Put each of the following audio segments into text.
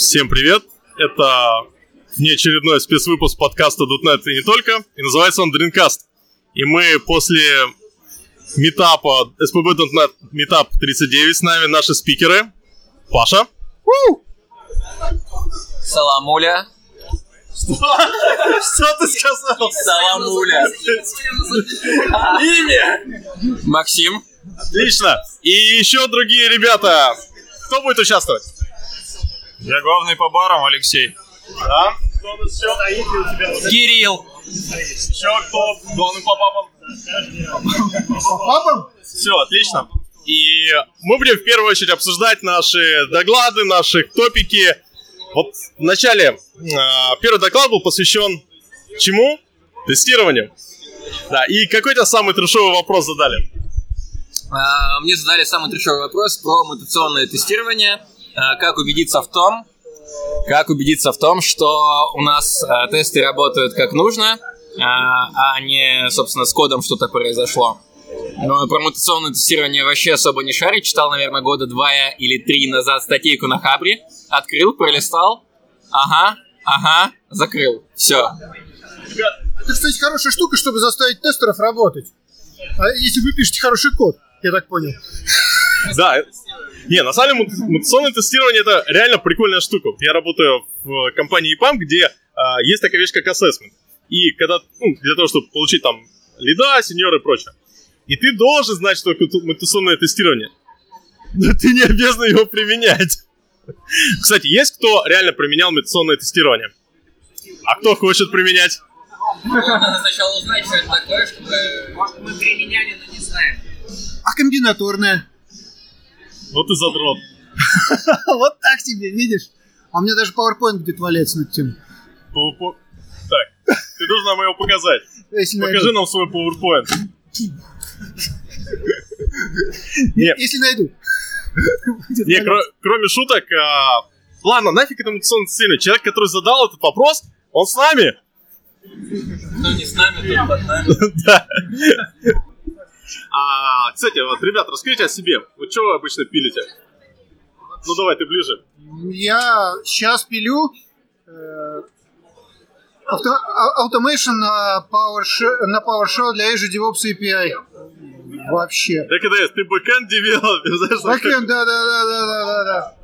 Всем привет! Это внеочередной спецвыпуск подкаста .NET и не только, и называется он Dreamcast. И мы после метапа SPB.NET Meetup 39 с нами наши спикеры. Паша. Саламуля. Что ты сказал? Саламуля. Имя! Максим. Отлично! И еще другие ребята. Кто будет участвовать? Я главный по барам, Алексей. Да? Кто у нас еще? Стоит у тебя? Кирилл. Еще кто? Главный по папам? Папам? Все, отлично. И мы будем в первую очередь обсуждать наши доклады, наши топики. Вот в начале а, первый доклад был посвящен чему? Тестированию. Да, и какой то самый трешовый вопрос задали? А, Мне задали самый трешовый вопрос про мутационное тестирование. А, Как убедиться в том, как убедиться в том, что у нас а, тесты работают как нужно, а а не, собственно, с кодом что-то произошло. Но про мутационное тестирование вообще особо не шарит. Читал, наверное, года два или три назад статейку на Хабре. Открыл, пролистал. Ага, ага, закрыл. Все. Это, кстати, хорошая штука, чтобы заставить тестеров работать. А если вы пишете хороший код, я так понял. Да. Не, на самом деле мут- мутационное тестирование это реально прикольная штука. Я работаю в компании EPAM, где а, есть такая вещь, как assessment. И когда, ну, для того, чтобы получить там лида, сеньоры и прочее. И ты должен знать, что такое мутационное тестирование. Но ты не обязан его применять. Кстати, есть кто реально применял мутационное тестирование? А кто хочет применять? Надо сначала узнать, что это такое, чтобы... Может, мы применяли, но не знаем. А комбинаторная? Вот и задрот. Вот так тебе, видишь? А у меня даже PowerPoint где-то валяется над тем. Так, ты должен нам его показать. Покажи нам свой PowerPoint. Нет, Если найду. Не, кроме шуток, а, ладно, нафиг это мутационное тестирование. Человек, который задал этот вопрос, он с нами. Кто не с нами, тот под нами. Да. А, кстати, вот, ребят, расскажите о себе. Вот что вы обычно пилите? Ну давай, ты ближе. Я сейчас пилю э, авто- а- automation на PowerShell, на PowerShell для Azure DevOps API. Вообще. Я когда есть, ты backend developer, знаешь? Backend, да, да, да, да, да, да, да.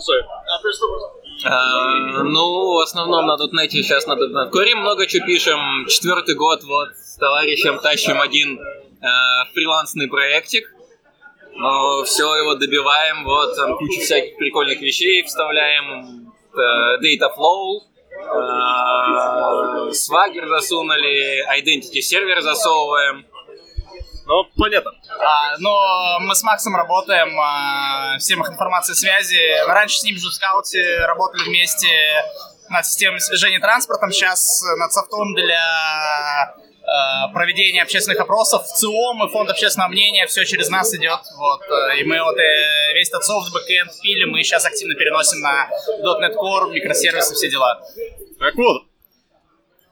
Слушай, а ты что? А, Ну, в основном на .NET сейчас на .NET Core много чего пишем. Четвертый год вот с товарищем тащим один фрилансный проектик. Но все его добиваем, вот там кучу всяких прикольных вещей вставляем. Э, Data Flow, э, Swagger засунули, Identity сервер засовываем. Ну, понятно. А, но мы с Максом работаем а, в системах информации и связи. Раньше с ним же в Скауте работали вместе над системой слежения транспортом. Сейчас над софтом для а, проведения общественных опросов. ВЦИОМ и фонд общественного мнения все через нас идет. Вот. э, И мы вот э, весь этот софт, backend пилим. Мы сейчас активно переносим на .NET Core, микросервисы, все дела. Так вот,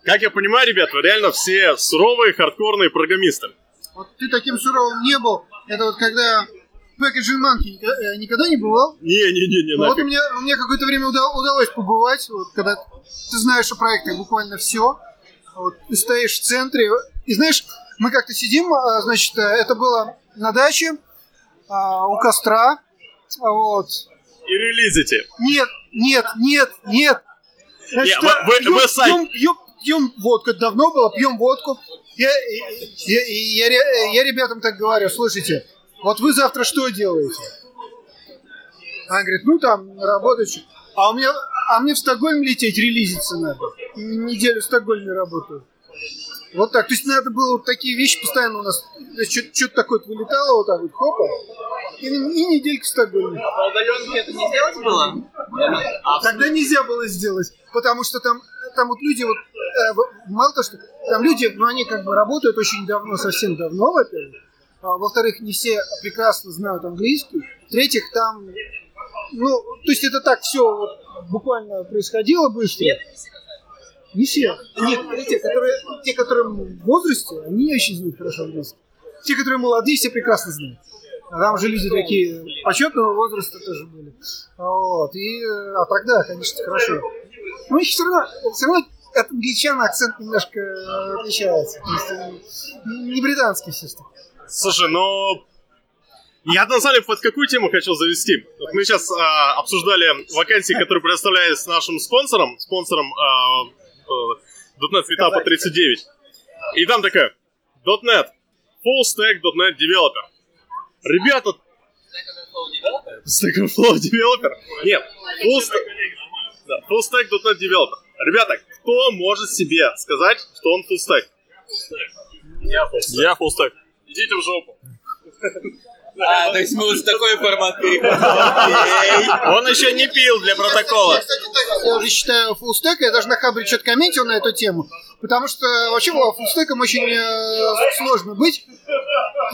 как я понимаю, ребят, вы реально все суровые, хардкорные программисты. Вот ты таким суровым не был. Это вот когда Packaging Monkey э, никогда не бывал. Не-не-не, Вот у меня, у меня какое-то время уда- удалось побывать, вот, когда ты знаешь о проектах буквально все. Вот, ты стоишь в центре. И знаешь, мы как-то сидим, а, значит, э, это было на даче, а, у костра. А, Вот. И релизите. Нет, нет, нет, нет. Не, вы- вы- пьем, вы пьем, пьем, пьем водку. Это давно было, пьем водку. Я, я, я, я, я ребятам так говорю, слушайте, вот вы завтра что делаете? Она говорит, ну там, работаю. чё». А у меня, а мне в Стокгольм лететь, релизиться надо. Неделю в Стокгольме работаю. Вот так. То есть надо было вот такие вещи постоянно у нас. Что-то такое вылетало вот так вот, хопа. И, и неделька в Стокгольме. По удаленке это не сделать было? А тогда нельзя было сделать, потому что там, там вот люди, вот, э, мало того, что там люди, ну они как бы работают очень давно, совсем давно, во-первых, а, во-вторых, не все прекрасно знают английский, в-третьих, там, ну, то есть это так все вот, буквально происходило быстро. Не все. Нет, те, которые, те, которые в возрасте, они очень знают хорошо английский. Те, которые молодые, все прекрасно знают. А там же люди такие почетного возраста тоже были. Вот. И, а тогда, конечно, хорошо. Но их все равно, все равно от англичан акцент немножко э, отличается. То есть, э, не британский все-таки. Слушай, ну... Я на самом деле под какую тему хотел завести? Вот мы сейчас а, обсуждали вакансии, которые предоставлялись нашим спонсором, спонсором а, а, .NET Meetup 39. И там такая, .NET, Full Stack .NET Developer. Ребята... Stack Overflow Developer? Нет, Full Stack, да, full stack .NET Developer. Ребята, кто может себе сказать, что он full stack? Я full stack. Идите в жопу. А, то есть мы вот в такой формат переходим. Он еще не пил для протокола. Я, кстати, так, я уже считаю фуллстек, я даже на Хабре что-то комментил на эту тему, потому что вообще фуллстеком очень э, сложно быть.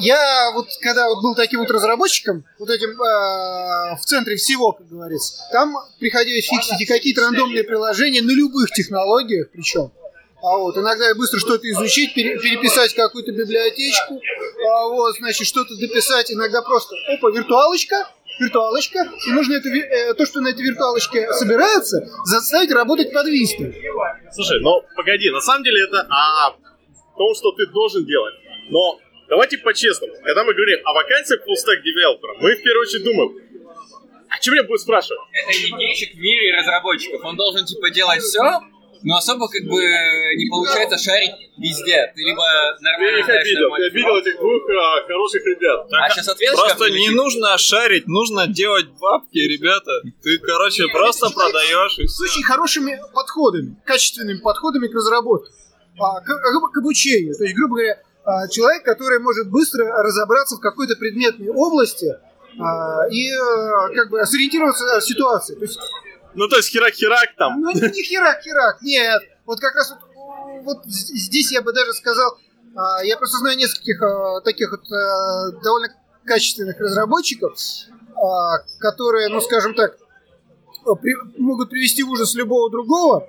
Я вот, когда вот был таким вот разработчиком, вот этим э, в центре всего, как говорится, там приходилось фиксить и какие-то рандомные приложения на любых технологиях причем. А вот, иногда быстро что-то изучить, пере- переписать какую-то библиотечку, а вот, значит, что-то дописать, иногда просто, опа, виртуалочка, виртуалочка, и нужно это, э, то, что на этой виртуалочке собирается, заставить работать под вистом. Слушай, ну погоди, на самом деле это о том, что ты должен делать. Но давайте по-честному. Когда мы говорим о вакансиях full stack девелопера, мы в первую очередь думаем, а чем меня будут спрашивать? Это единичек в мире разработчиков. Он должен, типа, делать все, но особо, как бы, не получается шарить везде. Ты либо нормально их знаешь обидел, я нормальный обидел этих двух а, хороших ребят. А сейчас ответишь Просто не типа, нужно шарить, нужно делать бабки, ребята. Ты, короче, просто продаешь и С очень хорошими подходами, качественными подходами к разработке, а, к, к- к обучению. То есть, грубо говоря, а, человек, который может быстро разобраться в какой-то предметной области а, и как бы сориентироваться в ситуации. То есть, Ну то есть херак-херак там. ну, не, херак-херак, нет. Вот как раз вот, вот здесь я бы даже сказал, а, я просто знаю нескольких а, таких вот а, довольно качественных разработчиков, которые, ну скажем так, могут привести в ужас любого другого,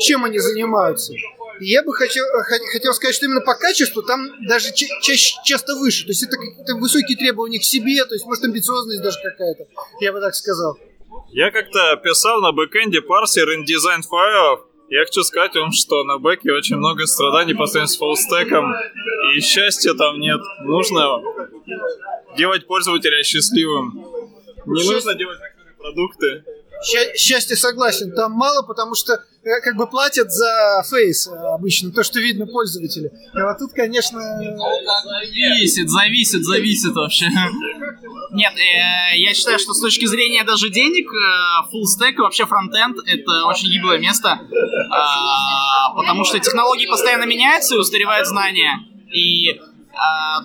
чем они занимаются. И я бы хотел, хот- хотел сказать, что именно по качеству там даже ча- чаще, часто выше. То есть это какие-то высокие требования к себе, то есть может амбициозность даже какая-то, я бы так сказал. Я как-то писал на бэкэнде парсер InDesign файлов. Я хочу сказать вам, что на бэке очень много страданий по сравнению с фуллстеком, и счастья там нет. Нужно делать пользователя счастливым. Не нужно делать такие продукты. Счастье согласен, там мало, потому что как бы платят за фейс э, обычно, то, что видно пользователя. И вот тут, конечно, Зависит, зависит, зависит вообще. Нет, э, я считаю, что с точки зрения даже денег, э, full stack и вообще фронтенд это очень гиблое место, а, потому что технологии постоянно меняются и устаревают знания. И а,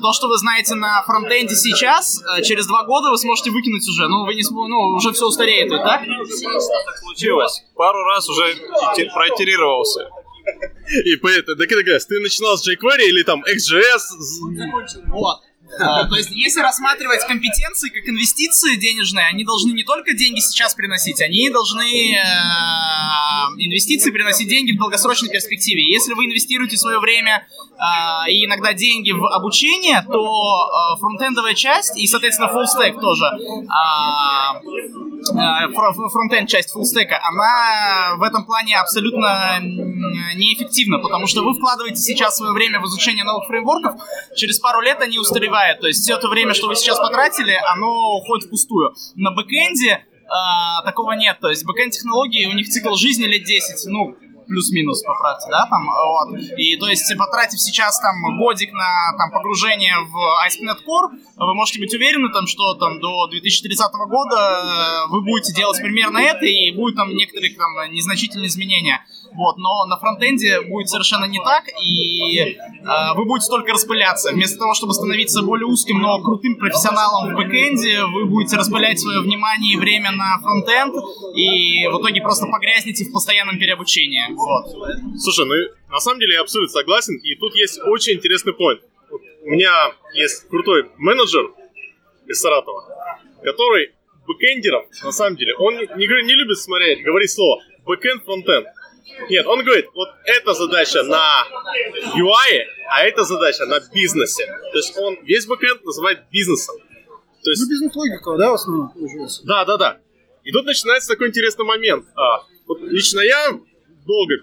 то, что вы знаете на фронтенде сейчас, э, через два года вы сможете выкинуть уже. Ну, вы не см- ну, уже все устареет, ведь так? Так случилось. Пару раз уже проитерировался. И поэтому, это говоришь, ты начинал с jQuery или там XJS? Вот. А, То есть, если рассматривать компетенции как инвестиции денежные, они должны не только деньги сейчас приносить, они должны э, инвестиции приносить деньги в долгосрочной перспективе. Если вы инвестируете свое время э, и иногда деньги в обучение, то э, фронтендовая часть и, соответственно, full stack тоже, э, фро- frontend часть full stack а, она в этом плане абсолютно неэффективна, потому что вы вкладываете сейчас свое время в изучение новых фреймворков, через пару лет они устаревают, то есть все то время, что вы сейчас потратили, оно уходит впустую. На backend е а, такого нет, то есть backend технологии, у них цикл жизни лет 10, ну, плюс-минус, поправьте, да, там, вот. И, то есть, потратив сейчас, там, годик на, там, погружение в ASP.NET Core, вы можете быть уверены, там, что, там, до 2030 года э, вы будете делать примерно это, и будет, там, некоторые, там, незначительные изменения. Вот, но на фронтенде будет совершенно не так, и э, вы будете только распыляться. Вместо того, чтобы становиться более узким, но крутым профессионалом в бэкенде, вы будете распылять свое внимание и время на фронтенд, и в итоге просто погрязнете в постоянном переобучении. Вот. Слушай, ну на самом деле я абсолютно согласен, и тут есть очень интересный point. У меня есть крутой менеджер из Саратова, который бэкэндеров, на самом деле, он не, не, не любит смотреть, говорить слово бэкэнд, фронтенд. Нет, он говорит, вот эта задача на UI, а эта задача на бизнесе. То есть он весь бэкэнд называет бизнесом. То есть, Ну, бизнес-логика, да, в основном, получается. да, да, да. И тут начинается такой интересный момент. А, вот лично я долго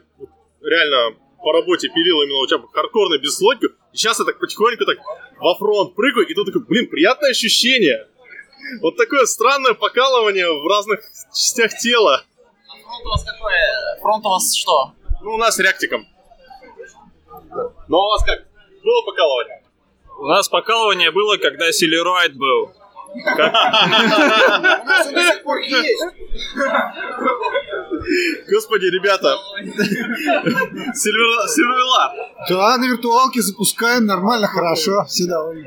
реально по работе пилил именно вот хардкорную бизнес-логику, и сейчас я так потихоньку так во фронт прыгаю, и тут такой, блин, приятное ощущение. Вот такое странное покалывание в разных частях тела. Фронт у вас какой? Фронт у вас что? Ну, у нас реактиком. Ну, а у вас как? Было покалывание? У нас покалывание было, когда Силероид был. У нас он до сих пор есть. Господи, ребята. Сильверлат. Да, на виртуалке запускаем, нормально, хорошо, все довольны.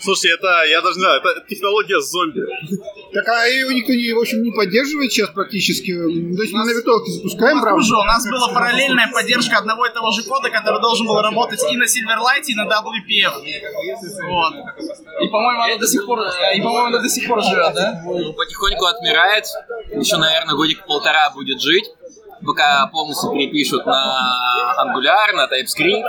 Слушайте, это, я даже не знаю, это технология зомби. Так, а его никто не, в общем, не поддерживает сейчас практически. То есть мы на виртуалке запускаем, правда? Хуже, у нас была параллельная поддержка одного и того же кода, который должен был работать и на Silverlight, и на WPF. Вот. И, по-моему, оно до сих пор, и, по-моему, оно до сих пор живет, да? Потихоньку отмирает. Еще, наверное, годик-полтора будет жить. Пока полностью перепишут на Angular, на TypeScript,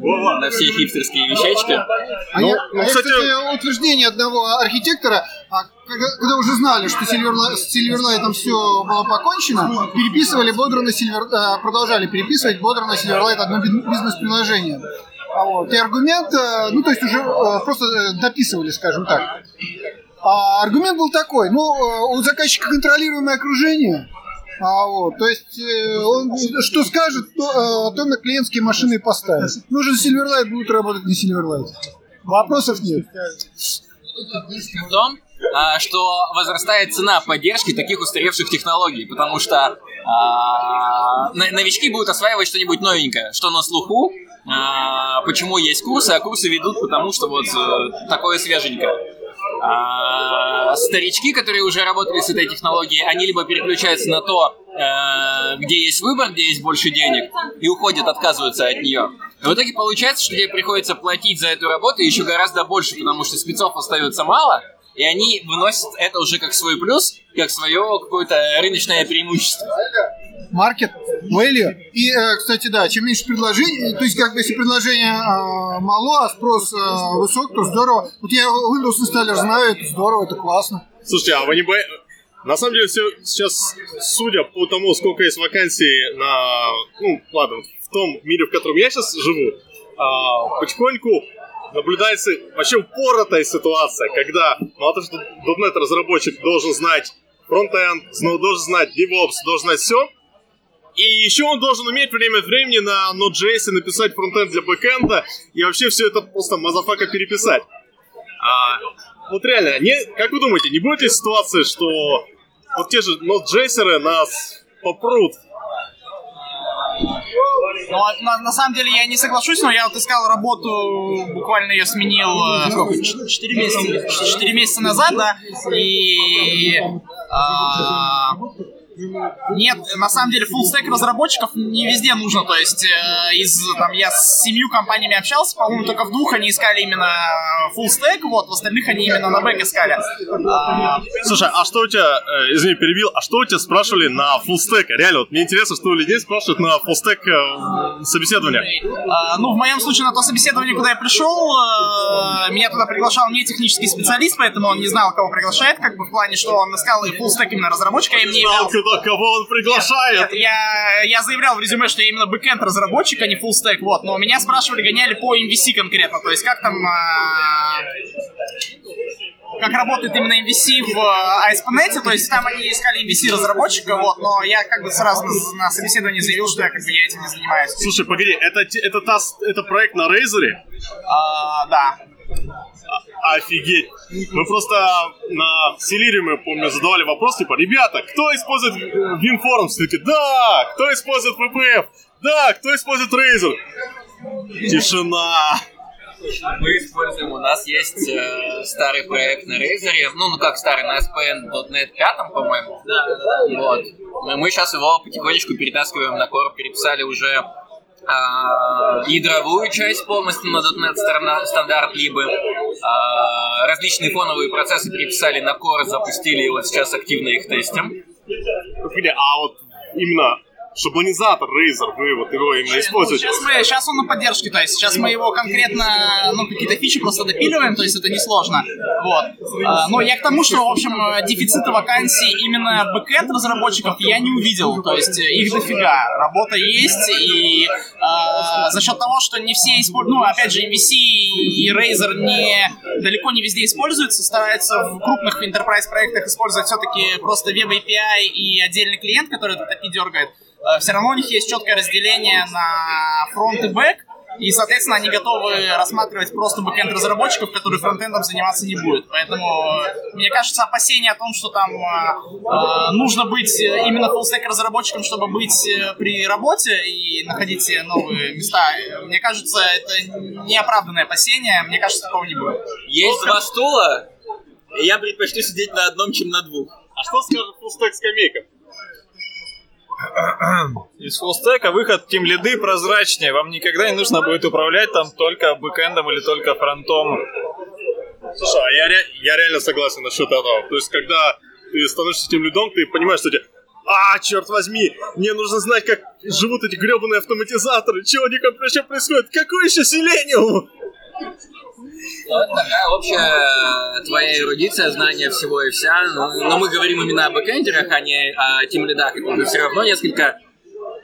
на все хипстерские вещечки. А Ну, я, ну, а я, кстати- кстати, утверждение одного архитектора, а когда, когда уже знали, что Silverlight, с Silverlight все было покончено, переписывали бодро на Silver, э, продолжали переписывать бодро на Silverlight одно би- бизнес-приложение. А вот. И аргумент, э, ну то есть уже э, просто э, дописывали, скажем так. А аргумент был такой, ну, у заказчика контролируемое окружение, а вот, то есть э, он что скажет, то, э, то на клиентские машины и поставит. Нужен Silverlight, будут работать на Silverlight. Вопросов нет. в том, а, что возрастает цена поддержки таких устаревших технологий, потому что а, но- новички будут осваивать что-нибудь новенькое, что на слуху, а, почему есть курсы, а курсы ведут потому, что вот э, такое свеженькое. А, старички, которые уже работали с этой технологией, они либо переключаются на то, э, где есть выбор, где есть больше денег, и уходят, отказываются от нее. И в итоге получается, что тебе приходится платить за эту работу еще гораздо больше, потому что спецов остается мало, и они выносят это уже как свой плюс, как свое какое-то рыночное преимущество. Маркет, value. И, э, кстати, да, чем меньше предложений, то есть, как бы, если предложение э, мало, а спрос э, высок, то здорово. Вот я Windows инсталлер знаю, это здорово, это классно. Слушайте, а вы не боитесь... На самом деле, все сейчас, судя по тому, сколько есть вакансий на... Ну, ладно, в том мире, в котором я сейчас живу, а, потихоньку наблюдается вообще упоротая ситуация, когда мало того, что .NET разработчик должен знать фронтенд, должен знать DevOps, должен знать все, и еще он должен уметь время от времени на Node.js написать фронтенд для бэкэнда, и вообще все это просто motherfucker переписать. А, вот реально, не, как вы думаете, не будет ли ситуации, что вот те же Node.js нас попрут? Ну, а на, на самом деле я не соглашусь, но я вот искал работу, буквально ее сменил э, сколько, ч- четыре месяца, или- четыре месяца назад, да, и а, нет, на самом деле full stack разработчиков не везде нужно, то есть э, из там я с семью компаниями общался, по-моему, только в двух они искали именно full stack, вот, в остальных они именно на бэк искали. А, Слушай, а что у тебя, э, извини, перебил, а что у тебя спрашивали на фуллстек? Реально, вот мне интересно, что у людей спрашивают на фуллстек э, собеседования. А, ну, в моем случае, на то собеседование, куда я пришел, э, меня туда приглашал не технический специалист, поэтому он не знал, кого приглашает, как бы в плане, что он искал и full stack именно разработчика, я им не Знал, являл. Куда, кого он приглашает. Я, я заявлял в резюме, что я именно бэкэнд разработчик, а не full stack, вот, но меня спрашивали, гоняли по MVC конкретно, то есть как там... а, как работает именно MVC в э, ASP.NET, то есть там они искали MVC разработчика, вот, но я как бы сразу на, на собеседовании заявил, что я как бы я этим не занимаюсь. Слушай, погоди, это, это, та это проект на Razer? А, да. Офигеть. Мы просто на Селириуме, помню, задавали вопрос, типа, ребята, кто использует WinForms? Все да! Кто использует VPF? Да! Кто использует Razer? Тишина. Мы используем, у нас есть э, старый проект на Razer, ну, ну как старый, на SPN.NET 5, по-моему. Да, Вот. Но мы сейчас его потихонечку перетаскиваем на Core, переписали уже а, ядровую часть полностью на .NET стандарт, либо а, различные фоновые процессы переписали на Core, запустили, и вот сейчас активно их тестим. А вот именно шаблонизатор Razer, вы вот его именно используете? Сейчас, мы, сейчас он на поддержке, то есть сейчас мы его конкретно, ну, какие-то фичи просто допиливаем, то есть это несложно. Вот. А, но я к тому, что, в общем, дефицита вакансий именно бэкэнд разработчиков я не увидел, то есть их дофига. Работа есть, и а, за счет того, что не все используют, ну, опять же, MVC и Razer не, далеко не везде используются, стараются в крупных enterprise проектах использовать все-таки просто веб API и отдельный клиент, который этот API дергает. Э, все равно у них есть четкое разделение на фронт и бэк, и, соответственно, они готовы рассматривать просто бэкенд разработчиков, которые фронтендом заниматься не будут. Поэтому, мне кажется, опасение о том, что там э, нужно быть именно фуллстек разработчиком, чтобы быть э, при работе и находить новые места, мне кажется, это неоправданное опасение. Мне кажется, такого не будет. Есть два стула, и я предпочту сидеть на одном, чем на двух. А что скажет фуллстек скамейка? Из фуллстека выход тем лиды прозрачнее. Вам никогда не нужно будет управлять там только бэкэндом или только фронтом. Слушай, а я, я реально согласен насчет этого. То есть, когда ты становишься тем лидом, ты понимаешь, что тебе а, черт возьми, мне нужно знать, как живут эти гребаные автоматизаторы, чего у них вообще происходит, какой еще селениум? Вот такая общая твоя эрудиция, знание всего и вся. Но, но мы говорим именно о бэкэндерах, а не о тимлидах. Это все равно несколько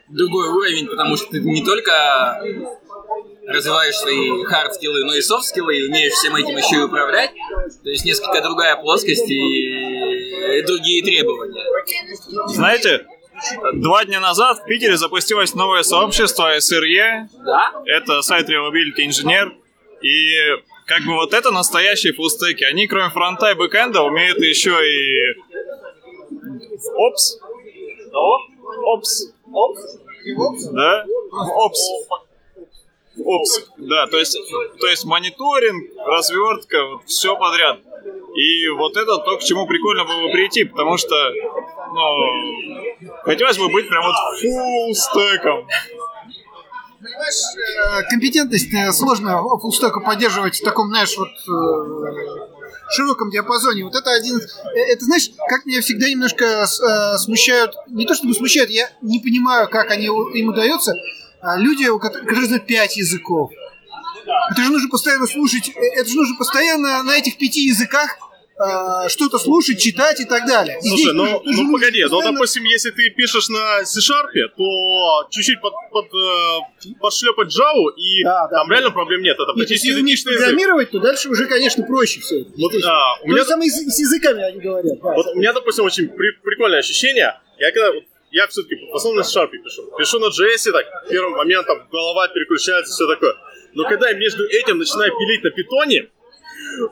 другой уровень, потому что ты не только развиваешь свои хард-скиллы, но и софт-скиллы, и умеешь всем этим еще и управлять. То есть несколько другая плоскость и, и другие требования. Знаете, Два дня назад в Питере запустилось новое сообщество SRE. Да? Это Site Reliability Engineer. И как бы вот это настоящие фуллстеки. Они кроме фронта и бэкэнда умеют еще и... Опс. Опс. Опс. Да? Опс. Опс. Да, то есть, то есть мониторинг, развертка, вот все подряд. И вот это то, к чему прикольно было бы прийти, потому что, ну, хотелось бы быть прям вот фулл стеком понимаешь, э, компетентность э, сложно фуллстеку поддерживать в таком, знаешь, вот э, широком диапазоне. Вот это один... Это, знаешь, как меня всегда немножко смущают... Не то, чтобы смущают, я не понимаю, как они, им удается. А люди, которые знают пять языков. Это же нужно постоянно слушать, это же нужно постоянно на этих пяти языках э, что-то слушать, читать и так далее. Слушай, Здесь ну, ну погоди, постоянно... ну, допустим, если ты пишешь на C-Sharp, то чуть-чуть под, под, э, подшлепать Java, и да, да, там да. реально проблем нет. Это нет, если умеешь программировать, то дальше уже, конечно, проще все. Вот, а, у меня... То самое с, с языками они говорят. Да, вот у меня, допустим, очень при, прикольное ощущение. Я когда я все-таки в основном на C-Sharp пишу. Пишу на JS, так, первым моментом голова переключается, все такое. Но когда я между этим начинаю пилить на питоне,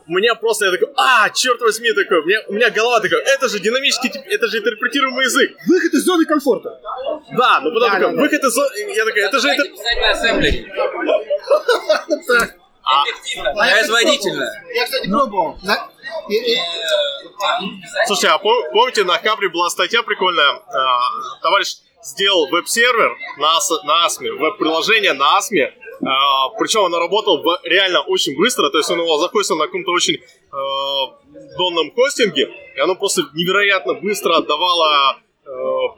у меня просто, я такой, а, черт возьми, такой, у меня, у меня голова такая, это же динамический, это же интерпретируемый язык. Выход из зоны комфорта. Да, ну потом да, такой, да, выход из зоны, я такой, это же... Это... А, производительно. Я, кстати, пробовал. Слушайте, а помните, на Капре была статья прикольная, а, товарищ сделал веб-сервер на, на ASME, веб-приложение на ASME, а, причем он работал реально очень быстро, то есть он его захостил на каком-то очень э, донном хостинге, и оно просто невероятно быстро отдавало э,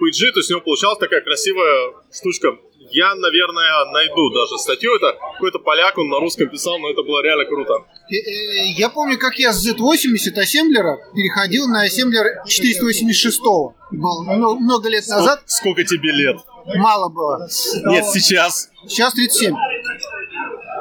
PG, то есть у него получалась такая красивая штучка. Я, наверное, найду даже статью. Это какой-то поляк, он на русском писал, но это было реально круто. Э, э, я помню, как я с Z80 ассемблера переходил на ассемблер 486 много лет назад. Сколько тебе лет? Мало было. Нет, сейчас. Сейчас 37.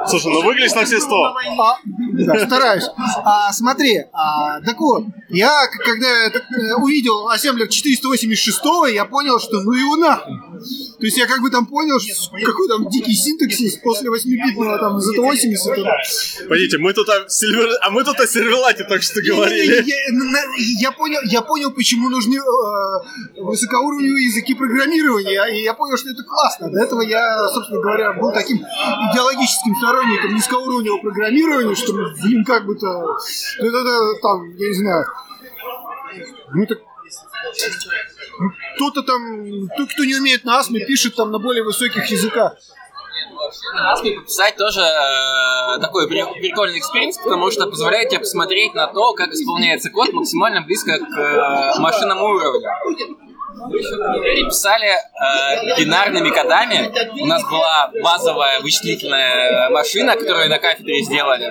Слушай, ну выглядишь на все сто. А, да, стараюсь. А, смотри, а, так вот, я когда э, увидел ассемблер 486, я понял, что ну его нахуй. То есть я как бы там понял, что какой там дикий синтаксис после 8-битного там Z80. Пойдите, мы тут о Сильвер... а мы тут о сервелате только что говорили. Я, я, я, понял, я понял, почему нужны э, высокоуровневые языки программирования, и я понял, что это классно. До этого я, собственно говоря, был таким идеологическим сторонником низкоуровневого программирования, что, блин, как бы-то, это, это, там, я не знаю, ну так кто-то там, тот, кто не умеет на асме, пишет там на более высоких языках. Писать тоже э, такой прикольный experience, потому что позволяет тебе посмотреть на то, как исполняется код максимально близко к э, машинному уровню писали э, бинарными кодами. У нас была базовая вычислительная машина, которую на кафедре сделали.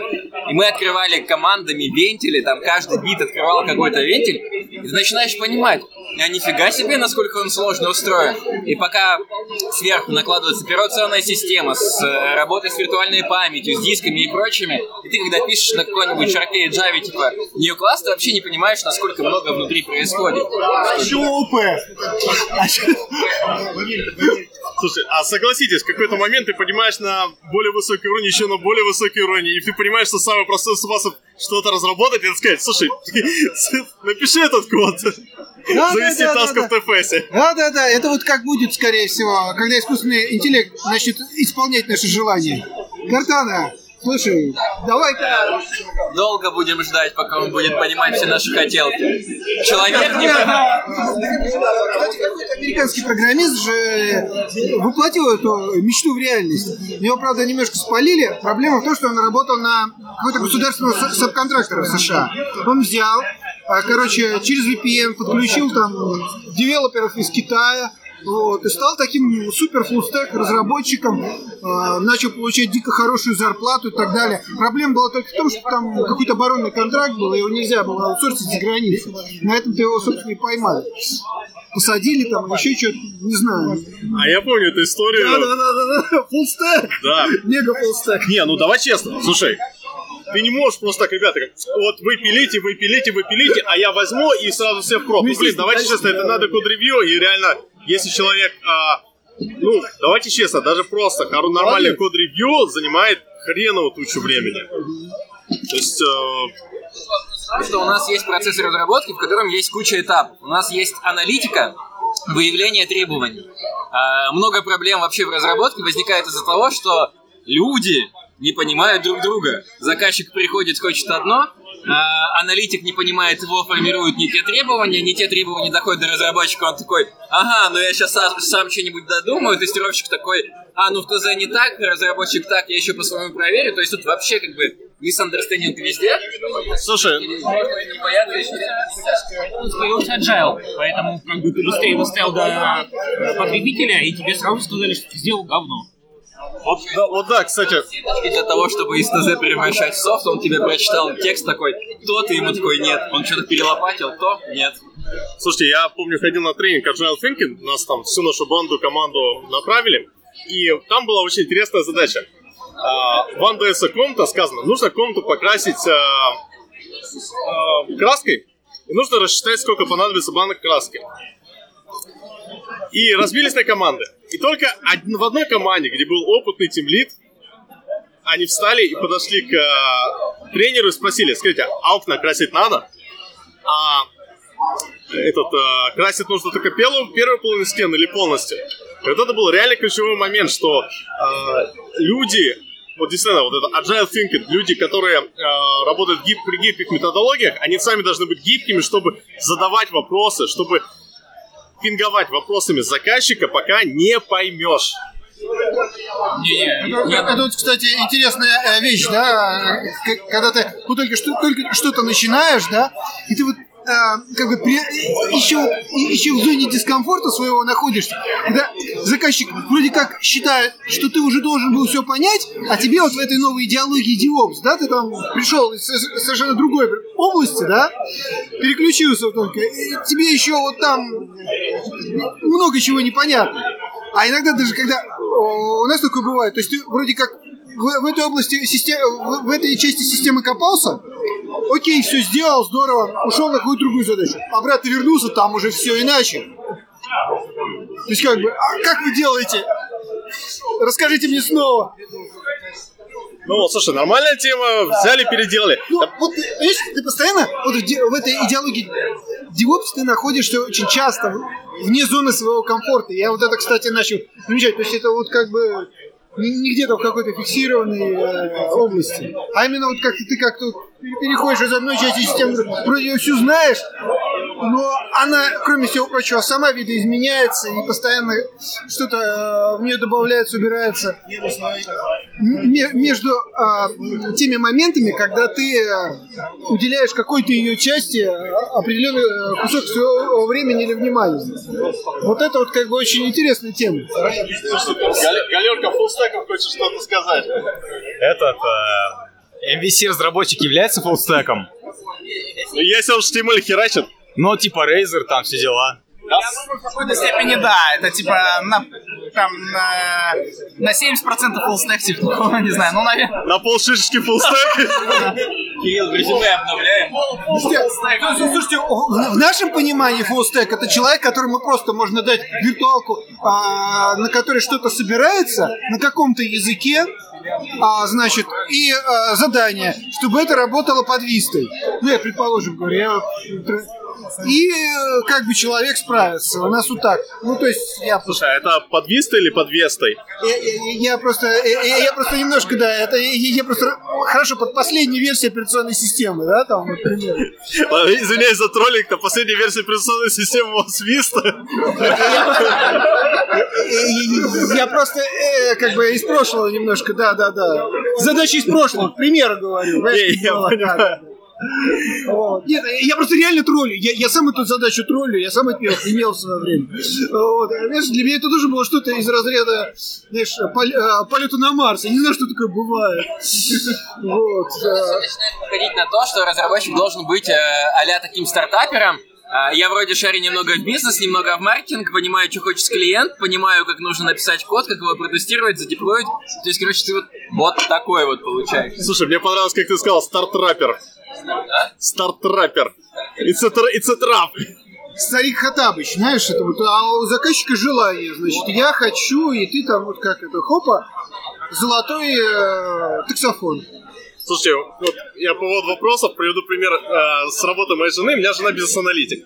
И мы открывали командами вентили, там каждый бит открывал какой-то вентиль. И ты начинаешь понимать, а нифига себе, насколько он сложно устроен. И пока сверху накладывается операционная система с э, работой с виртуальной памятью, с дисками и прочими, и ты когда пишешь на какой-нибудь шарпе Java типа New Class, ты вообще не понимаешь, насколько много внутри происходит. Что Слушай, а согласитесь, в какой-то момент ты понимаешь на более высокий уровень, еще на более высокий уровень, и ты понимаешь, что самый простой способ что-то разработать, это сказать, слушай, напиши этот код. Да, Завести да, да, таск да, в ТФСе. Да, да, да. Это вот как будет, скорее всего, когда искусственный интеллект начнет исполнять наши желания. Картана, Слушай, давай-ка... Долго будем ждать, пока он будет понимать все наши хотелки. Человек не американский программист же воплотил эту мечту в реальность. Его, правда, немножко спалили. Проблема в том, что он работал на какой-то государственного субконтрактора в США. Он взял, а, короче, через VPN подключил там девелоперов из Китая, вот, и стал таким супер фуллстек разработчиком, э, начал получать дико хорошую зарплату и так далее. Проблема была только в том, что там какой-то оборонный контракт был, его нельзя было аутсорсить за границу. На этом-то его, собственно, и поймали. Посадили там, еще что-то, не знаю. А я помню эту историю. Да, да, да, да, фуллстек. Да. Мега фуллстек. Не, ну давай честно, слушай, ты не можешь просто так, ребята, вот вы пилите, вы пилите, вы пилите, а я возьму и сразу все в кроп. Ну, блин, давайте честно, это надо код-ревью, и реально если человек, а, ну, давайте честно, даже просто нормальный код-ревью занимает хреново тучу времени. То есть... Э... Что у нас есть процесс разработки, в котором есть куча этапов. У нас есть аналитика, выявление требований. А, много проблем вообще в разработке возникает из-за того, что люди не понимают друг друга. Заказчик приходит, хочет одно, аналитик не понимает его, формирует не те требования, не те требования доходят до разработчика, он такой, ага, ну я сейчас сам, сам что-нибудь додумаю, тестировщик такой, а, ну в ТЗ не так, разработчик так, я еще по-своему проверю, то есть тут вообще как бы misunderstanding везде. Слушай, появился agile, поэтому как бы ты быстрее доставил до потребителя, и тебе сразу сказали, что ты сделал говно. Вот да, вот да, кстати. И для того, чтобы из ТЗ превращать в софт, он тебе прочитал текст такой, то ты ему такой, нет. Он что-то перелопатил, то нет. Слушайте, я помню, ходил на тренинг Agile Thinking, нас там всю нашу банду, команду направили, и там была очень интересная задача. Uh, в андс комната сказано, нужно комнату покрасить uh, uh, краской, и нужно рассчитать, сколько понадобится банок краски. И разбились на команды. И только в одной команде, где был опытный тимлит, они встали и подошли к э, тренеру и спросили, скажите, а окна красить надо? А этот, э, красить нужно только первую, первую половину стены или полностью? И вот это был реально ключевой момент, что э, люди, вот действительно, вот это agile thinking, люди, которые э, работают гиб, при гибких методологиях, они сами должны быть гибкими, чтобы задавать вопросы, чтобы пинговать вопросами заказчика, пока не поймешь. Не, не, это, это вот, кстати, интересная э, вещь, да, когда ты ну, только, что, только что-то начинаешь, да, и ты вот а, как бы при, еще, еще в зоне дискомфорта своего находишься, когда заказчик вроде как считает, что ты уже должен был все понять, а тебе вот в этой новой идеологии DevOps, да, ты там пришел из совершенно другой области, да, переключился только, и тебе еще вот там много чего непонятно. А иногда даже когда у нас такое бывает, то есть ты вроде как в, в этой области, в этой части системы копался, окей, все сделал, здорово, ушел на какую-то другую задачу. Обратно вернулся, там уже все иначе. То есть как бы, а как вы делаете? Расскажите мне снова. Ну, слушай, нормальная тема, взяли, переделали. Ну, вот, видишь, ты постоянно вот в, в этой идеологии DevOps ты находишься очень часто вне зоны своего комфорта. Я вот это, кстати, начал замечать. То есть это вот как бы не где-то в какой-то фиксированной э, области, а именно вот как ты как-то переходишь из одной части системы, вроде ее всю знаешь, но она, кроме всего прочего, сама видоизменяется и постоянно что-то э, в нее добавляется, убирается. Между э, теми моментами, когда ты э, уделяешь какой-то ее части определенный э, кусок своего времени или внимания. Вот это вот как бы очень интересная тема. Галерка фуллстеком хочет что-то сказать. Этот э, MVC-разработчик является фуллстеком? Ну, если он HTML херачит. Ну, типа Razer, там все дела. В какой-то степени да, это типа на, там, на, на 70% фуллстек, типа, ну, не знаю, ну, наверное. На полшишечки фуллстек? Кирилл, в резюме обновляем. Слушайте, в нашем понимании фуллстек это человек, которому просто можно дать виртуалку, а, на которой что-то собирается на каком-то языке, а, значит, и а, задание, чтобы это работало под вистой. Ну, я предположим, говорю, я и э, как бы человек справится. У нас вот так. Ну, то есть я... Слушай, а это под Вистой или под Вестой? Я, я, я просто, я, я просто немножко, да, это я, я просто хорошо под последней версией операционной системы, да, там, например. Извиняюсь за троллинг, то последняя версия операционной системы у вас Виста. Я просто э, как бы из прошлого немножко, да, да, да. Задача из прошлого, к примеру говорю. Я понимаю. Вот. Нет, я просто реально троллю. Я, я сам эту задачу троллю, я сам от нее имел в свое время. Вот. Знаешь, для меня это тоже было что-то из разряда, знаешь, пол, э, полета на Марс. Я не знаю, что такое бывает. Вот. Начинает выходить на то, что разработчик должен быть э, а таким стартапером, а, я вроде шарю немного в бизнес, немного в маркетинг, понимаю, что хочет клиент, понимаю, как нужно написать код, как его протестировать, задеплоить. То есть, короче, ты вот, вот такой вот получаешь. Слушай, мне понравилось, как ты сказал, стартраппер. Стартраппер. It's a, it's a trap. Старик Хатабыч, знаешь, это вот, а у заказчика желание, значит, я хочу, и ты там вот как это, хопа, золотой э, таксофон. Слушайте, вот я по поводу вопросов приведу пример э, с работы моей жены. У меня жена бизнес-аналитик.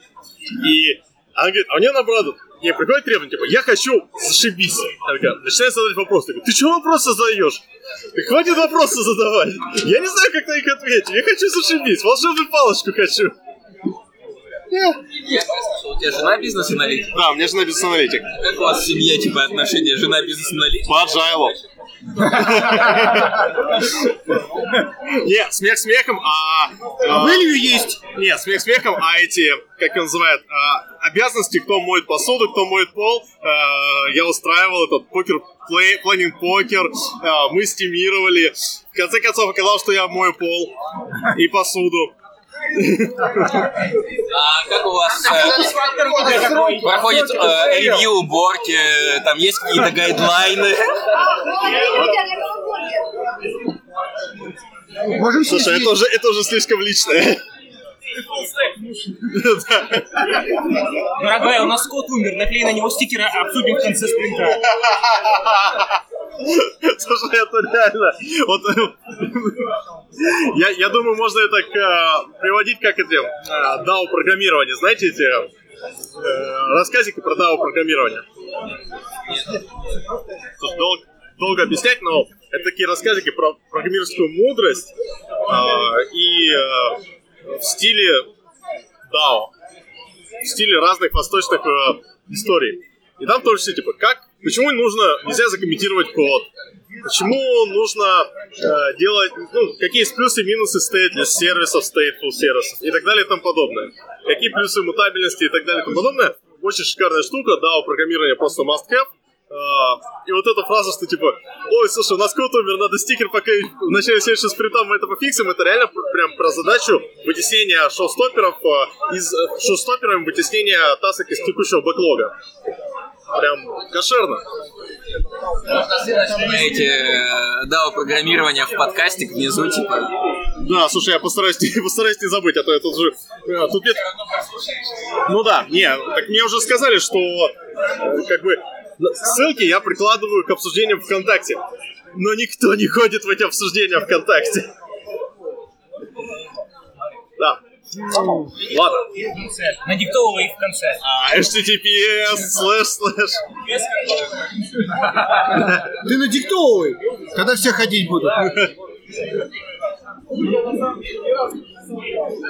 И она говорит, а у нее наоборот, ей приходит требование, типа, я хочу зашибись. Она такая, начинает задавать вопросы. Такая, ты чего вопросы задаешь? Ты хватит вопросы задавать. Я не знаю, как на них ответить. Я хочу зашибись. Волшебную палочку хочу. Я слышал, у тебя жена бизнес-аналитик? Да, у меня жена бизнес-аналитик. Как у вас в семье, типа, отношения жена бизнес-аналитик? По agile. Нет, смех смехом, а... А value есть. Нет, смех смехом, а эти, как называют, а, обязанности, кто моет посуду, кто моет пол, а, я устраивал этот покер, планинг покер, а, мы стимировали. В конце концов оказалось, что я мою пол и посуду. А как у вас э, проходит э, ревью уборки? Там есть какие-то гайдлайны? Слушай, это уже, это уже слишком личное. Дорогая, у нас кот умер, наклей на него стикеры, обсудим в конце спринта. Слушай, это реально. Вот, я, я думаю, можно это к, приводить как эти э, DAO программирование. Знаете эти э, рассказики про DAO программирование? Слушай, дол, долго объяснять, но это такие рассказики про программерскую мудрость э, и э, в стиле DAO, в стиле разных восточных э, историй. И там тоже все типа, как, почему нужно, нельзя закомментировать код, почему нужно э, делать, ну, какие есть плюсы и минусы stateless сервисов, stateful сервисов и так далее и тому подобное. Какие плюсы мутабельности и так далее и тому подобное. Очень шикарная штука, да, у программирования просто must have. Uh, и вот эта фраза, что типа, ой, слушай, у нас код умер, надо стикер пока в начале следующего спринта мы это пофиксим, это реально прям про задачу вытеснения шоу-стоперов uh, из uh, шоу-стопером вытеснения тасок из текущего бэклога. Прям кошерно. Эти DAO программирование в подкастик внизу, типа. Да, слушай, я постараюсь, постараюсь не забыть, а то я тут же... А, тут нет... Ну да, не, так мне уже сказали, что как бы ссылки я прикладываю к обсуждениям ВКонтакте. Но никто не ходит в эти обсуждения ВКонтакте. Да. Ладно. Надиктовывай их в конце. А, https слэш слэш. Ты надиктовывай, когда все ходить будут.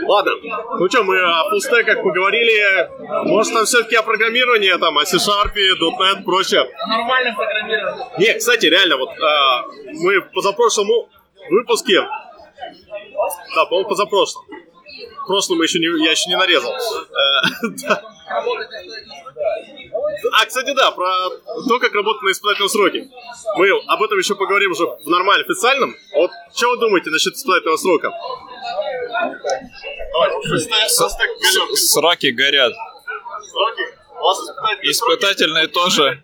Ладно, ну что, мы о фуллстеках поговорили. Может, там все-таки о программировании, там, о C-Sharp, .NET, прочее. Нормально программировать. Не, кстати, реально, вот а, мы в позапрошлом выпуске, да, по-моему, позапрошлом, в прошлом еще не, я еще не нарезал. Э. А, кстати, да, про то, как работать на испытательном сроке. Мы об этом еще поговорим уже в нормальном, официальном. А Вот что вы думаете насчет испытательного срока? Сраки горят. Испытательные тоже.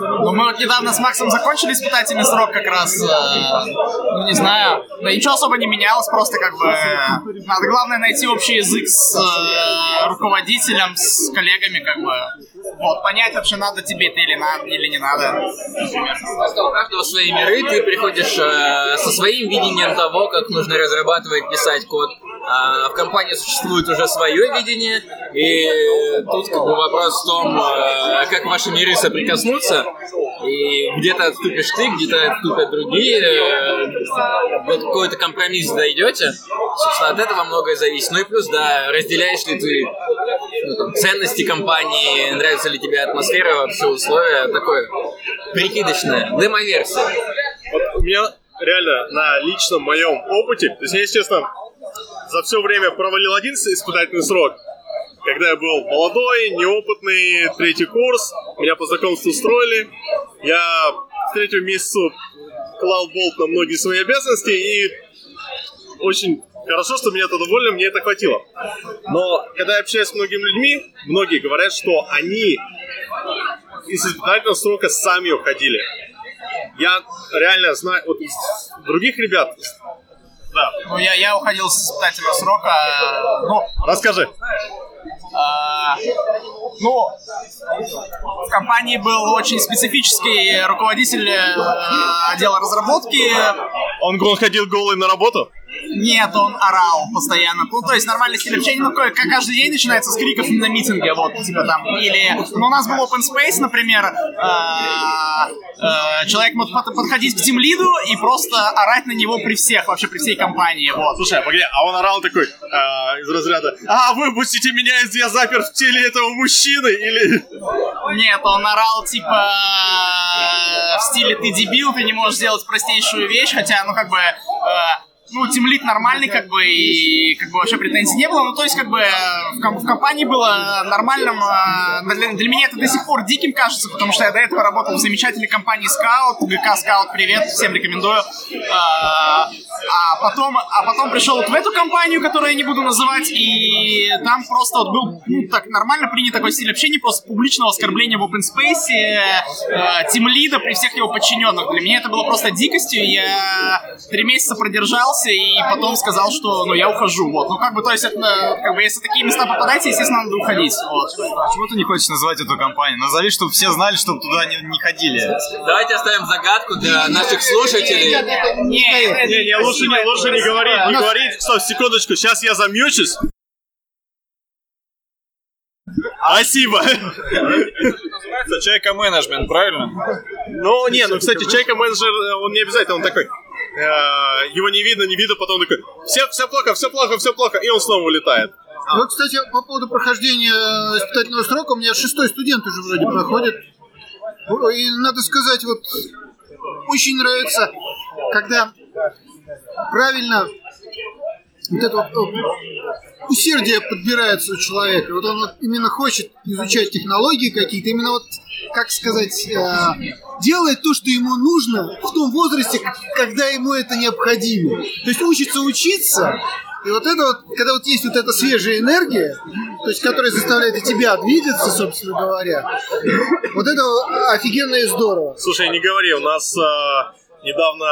Ну, мы вот недавно с Максом закончили испытательный срок как раз. э, ну, не знаю. Да ничего особо не менялось, просто как бы... э, Надо, главное, найти общий язык с э, руководителем, с коллегами, как бы. Вот, понять вообще, надо тебе это или, надо, или не надо. Просто у каждого свои миры, ты приходишь э, со своим видением того, как нужно разрабатывать, писать код. А в компании существует уже свое видение, и тут как бы вопрос в том, э, как ваши миры соприкоснутся, и где-то отступишь ты, где-то отступят другие, э, до какой-то компромисс дойдете. Собственно, от этого многое зависит. Ну и плюс, да, разделяешь ли ты ценности компании, нравится ли тебе атмосфера, вообще условия, такое прикидочное, демо-версия. Вот у меня реально на личном моем опыте, то есть я, естественно, за все время провалил один испытательный срок, когда я был молодой, неопытный, третий курс, меня по знакомству устроили, я к третьему месяцу клал болт на многие свои обязанности, и очень хорошо, что меня тогда уволили, мне это хватило. Но когда я общаюсь с многими людьми, многие говорят, что они из испытательного срока сами уходили. Я реально знаю, вот из других ребят, да, Ну, я, я уходил с испытательного срока. э, Ну, расскажи. А, ну, в компании был очень специфический руководитель э, отдела разработки. Он, он ходил голый на работу? Нет, он орал постоянно. Ну, то есть нормальный стиль общения, ну, ка- как каждый день начинается с криков на митинге, вот, типа там. Или, ну, у нас был open space, например, а, а, человек мог под- подходить к тимлиду и просто орать на него при всех, вообще при всей компании, вот. Слушай, а погоди, а он орал такой из разряда «А, выпустите меня, если я запер в теле этого мужчины!» Или... Нет, он орал типа в стиле ты дебил, ты не можешь сделать простейшую вещь, хотя, ну как бы, ну, тимлит нормальный, как бы, и как бы вообще претензий не было. Ну, то есть, как бы, в, ком- в компании было нормальным. э, Для, для меня это до сих пор диким кажется, потому что я до этого работал в замечательной компании Scout, ГК Scout, привет, всем рекомендую. А, а потом, а потом пришел вот в эту компанию, которую я не буду называть, и там просто вот был, ну, так нормально принят такой стиль общения, просто публичного оскорбления в open space, э, тимлида при всех его подчиненных. Для меня это было просто дикостью, я три месяца продержался и потом сказал, что, ну, я ухожу, вот. Ну, как бы, то есть, это, э, как бы, если такие места попадаете, естественно, надо уходить, вот. Почему ты не хочешь называть эту компанию? Назови, чтобы все знали, чтобы туда не, не ходили. Давайте оставим загадку для наших слушателей. Не, Не, не, лучше не, лучше не говорить, не говорить. Стоп, секундочку, сейчас я замьючусь. Спасибо. Это чайка менеджмент, правильно? Ну, не, ну, кстати, чайка менеджер, он не обязательно, он такой, э, его не видно, не видно, потом такой, все, все плохо, все плохо, все плохо, и он снова улетает. Вот, кстати, по поводу прохождения э, испытательного срока, у меня шестой студент уже вроде проходит. И надо сказать, вот очень нравится, когда правильно вот это вот э, усердие подбирается у человека. Вот он вот именно хочет изучать технологии какие-то, именно вот, как сказать, э, делает то, что ему нужно в том возрасте, когда ему это необходимо. То есть учится учиться, и вот это вот, когда вот есть вот эта свежая энергия, то есть которая заставляет и тебя двигаться, собственно говоря, вот это офигенно и здорово. Слушай, не говори, у нас э, недавно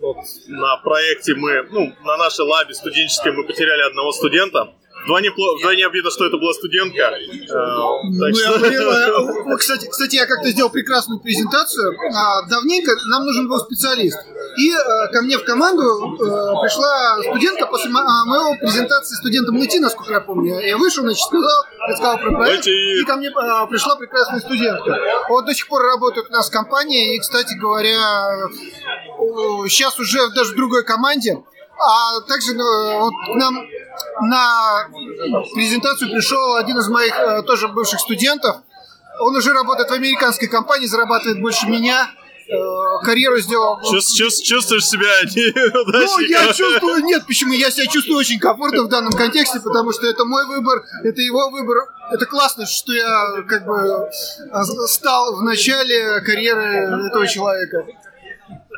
вот на проекте мы, ну, на нашей лабе студенческой мы потеряли одного студента. Вдвойне, вдвойне обидно, что это была студентка. Э, Ну, что- Кстати, кстати, я как-то сделал прекрасную презентацию. А, давненько нам нужен был специалист. И э, ко мне в команду э, пришла студентка после а, моего презентации студентам МИТи, насколько я помню. Я вышел, значит, сказал, рассказал про проект, и ко мне пришла прекрасная студентка. Вот до сих пор работает у нас в компании, и, кстати говоря, сейчас уже даже в другой команде. А также э, вот к нам на презентацию пришел один из моих э, тоже бывших студентов. Он уже работает в американской компании, зарабатывает больше меня. Э, карьеру сделал. Чувс- чувс- чувствуешь себя Ну, я чувствую, нет, почему? Я себя чувствую очень комфортно в данном контексте, потому что это мой выбор, это его выбор. Это классно, что я как бы а, стал в начале карьеры этого человека.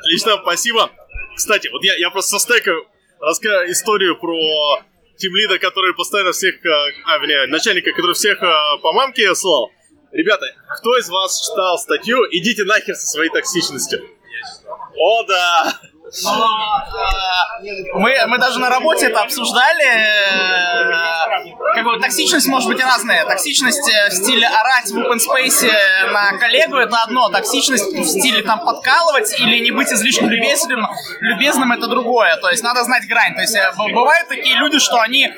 Отлично, спасибо. Кстати, вот я, я просто со стека расскажу историю про тимлида, который постоянно всех, э, а, вернее, начальника, который всех э, по мамке слал. Ребята, кто из вас читал статью «Идите нахер со своей токсичностью»? О, да! Мы, мы даже на работе это обсуждали. э, Как бы токсичность может быть разная. Токсичность э, в стиле орать в open space на коллегу это одно. Токсичность в стиле там подкалывать или не быть излишне любезным, любезным это другое. То есть надо знать грань. То есть э, бывают такие люди, что они,